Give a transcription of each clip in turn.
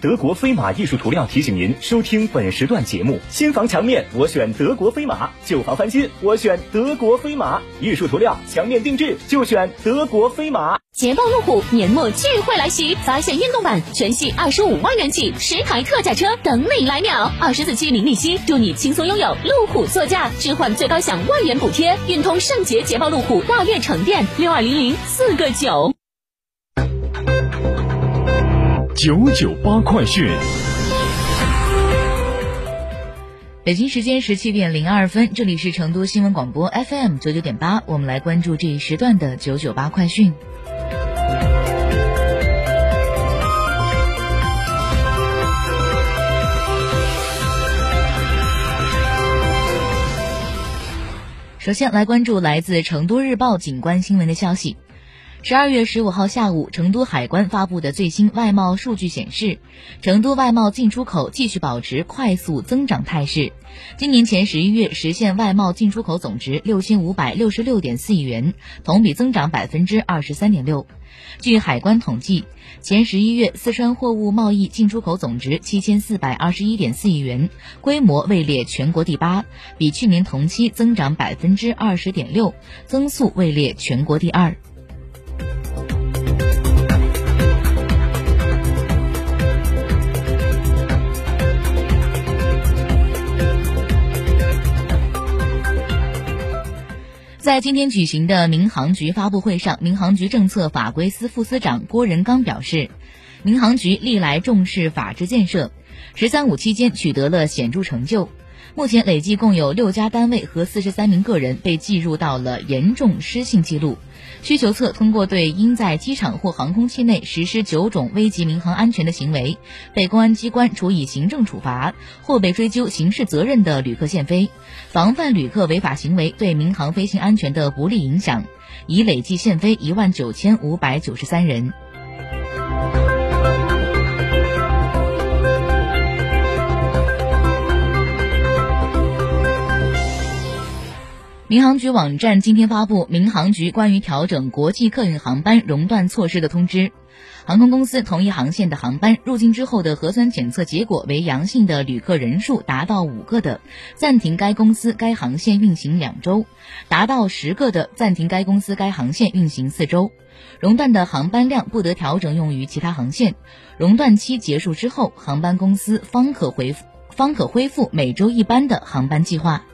德国飞马艺术涂料提醒您收听本时段节目：新房墙面我选德国飞马，旧房翻新我选德国飞马，艺术涂料墙面定制就选德国飞马。捷豹路虎年末聚会来袭，发现运动版全系二十五万元起，十台特价车等你来秒，二十四期零利息，祝你轻松拥有路虎座驾，置换最高享万元补贴，运通圣捷捷豹路虎大悦城店六二零零四个九。九九八快讯，北京时间十七点零二分，这里是成都新闻广播 FM 九九点八，我们来关注这一时段的九九八快讯。首先来关注来自成都日报景观新闻的消息。十二月十五号下午，成都海关发布的最新外贸数据显示，成都外贸进出口继续保持快速增长态势。今年前十一月实现外贸进出口总值六千五百六十六点四亿元，同比增长百分之二十三点六。据海关统计，前十一月四川货物贸易进出口总值七千四百二十一点四亿元，规模位列全国第八，比去年同期增长百分之二十点六，增速位列全国第二。在今天举行的民航局发布会上，民航局政策法规司副司长郭仁刚表示，民航局历来重视法治建设，“十三五”期间取得了显著成就。目前累计共有六家单位和四十三名个人被记入到了严重失信记录。需求侧通过对因在机场或航空器内实施九种危及民航安全的行为，被公安机关处以行政处罚或被追究刑事责任的旅客限飞，防范旅客违法行为对民航飞行安全的不利影响，已累计限飞一万九千五百九十三人。民航局网站今天发布民航局关于调整国际客运航班熔断措施的通知。航空公司同一航线的航班入境之后的核酸检测结果为阳性的旅客人数达到五个的，暂停该公司该航线运行两周；达到十个的，暂停该公司该航线运行四周。熔断的航班量不得调整用于其他航线。熔断期结束之后，航班公司方可回复方可恢复每周一班的航班计划。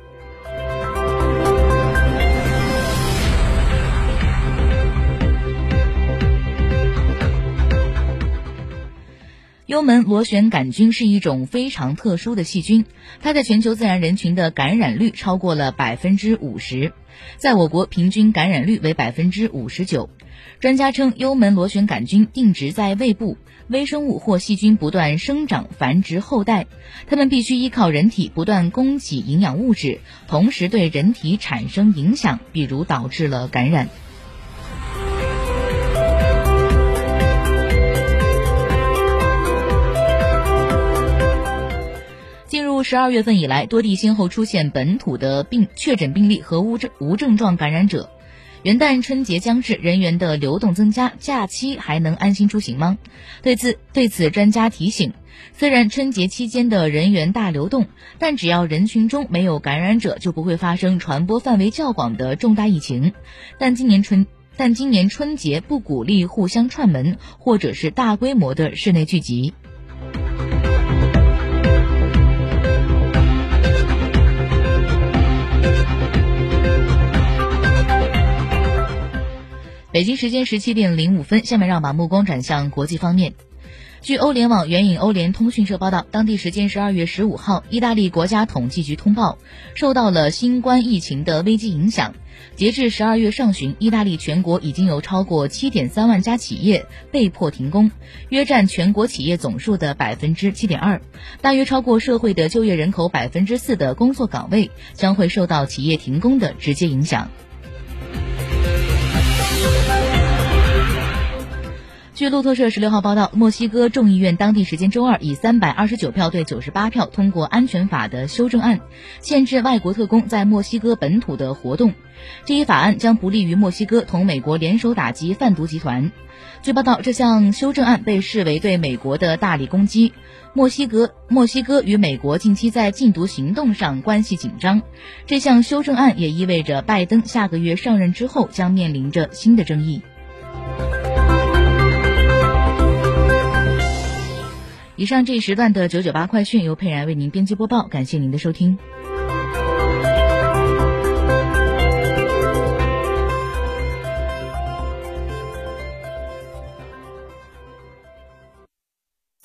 幽门螺旋杆菌是一种非常特殊的细菌，它在全球自然人群的感染率超过了百分之五十，在我国平均感染率为百分之五十九。专家称，幽门螺旋杆菌定植在胃部，微生物或细菌不断生长繁殖后代，它们必须依靠人体不断供给营养物质，同时对人体产生影响，比如导致了感染。十二月份以来，多地先后出现本土的病确诊病例和无症无症状感染者。元旦春节将至，人员的流动增加，假期还能安心出行吗？对此，对此专家提醒：虽然春节期间的人员大流动，但只要人群中没有感染者，就不会发生传播范围较广的重大疫情。但今年春，但今年春节不鼓励互相串门，或者是大规模的室内聚集。北京时间十七点零五分，下面让把目光转向国际方面。据欧联网援引欧联通讯社报道，当地时间十二月十五号，意大利国家统计局通报，受到了新冠疫情的危机影响，截至十二月上旬，意大利全国已经有超过七点三万家企业被迫停工，约占全国企业总数的百分之七点二，大约超过社会的就业人口百分之四的工作岗位将会受到企业停工的直接影响。据路透社十六号报道，墨西哥众议院当地时间周二以三百二十九票对九十八票通过安全法的修正案，限制外国特工在墨西哥本土的活动。这一法案将不利于墨西哥同美国联手打击贩毒集团。据报道，这项修正案被视为对美国的大力攻击。墨西哥墨西哥与美国近期在禁毒行动上关系紧张，这项修正案也意味着拜登下个月上任之后将面临着新的争议。以上这一时段的九九八快讯由佩然为您编辑播报，感谢您的收听。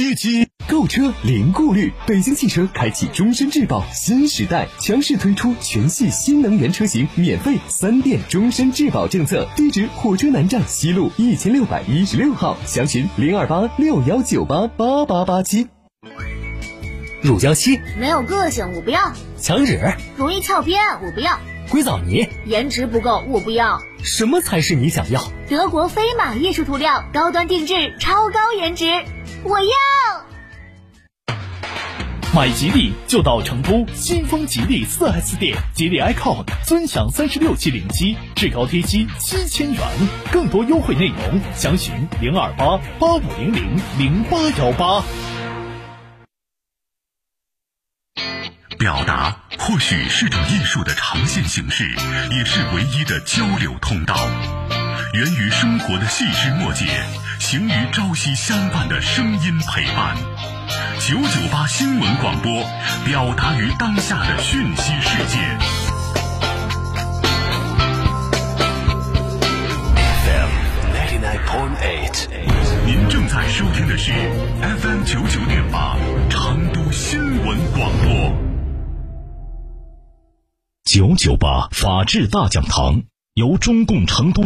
七七购车零顾虑，北京汽车开启终身质保新时代，强势推出全系新能源车型免费三电终身质保政策。地址：火车南站西路一千六百一十六号，详询零二八六幺九八八八八七。乳胶漆没有个性，我不要；墙纸容易翘边，我不要；硅藻泥颜值不够，我不要。什么才是你想要？德国飞马艺术涂料，高端定制，超高颜值。我要买吉利就到成都新丰吉利 4S 店，吉利 icon 尊享三十六期零息，至高贴息七千元，更多优惠内容详询零二八八五零零零八幺八。表达或许是种艺术的呈现形式，也是唯一的交流通道。源于生活的细枝末节，行于朝夕相伴的声音陪伴。九九八新闻广播，表达于当下的讯息世界。FM ninety nine point eight，您正在收听的是 FM 九九九九八法治大讲堂由中共成都。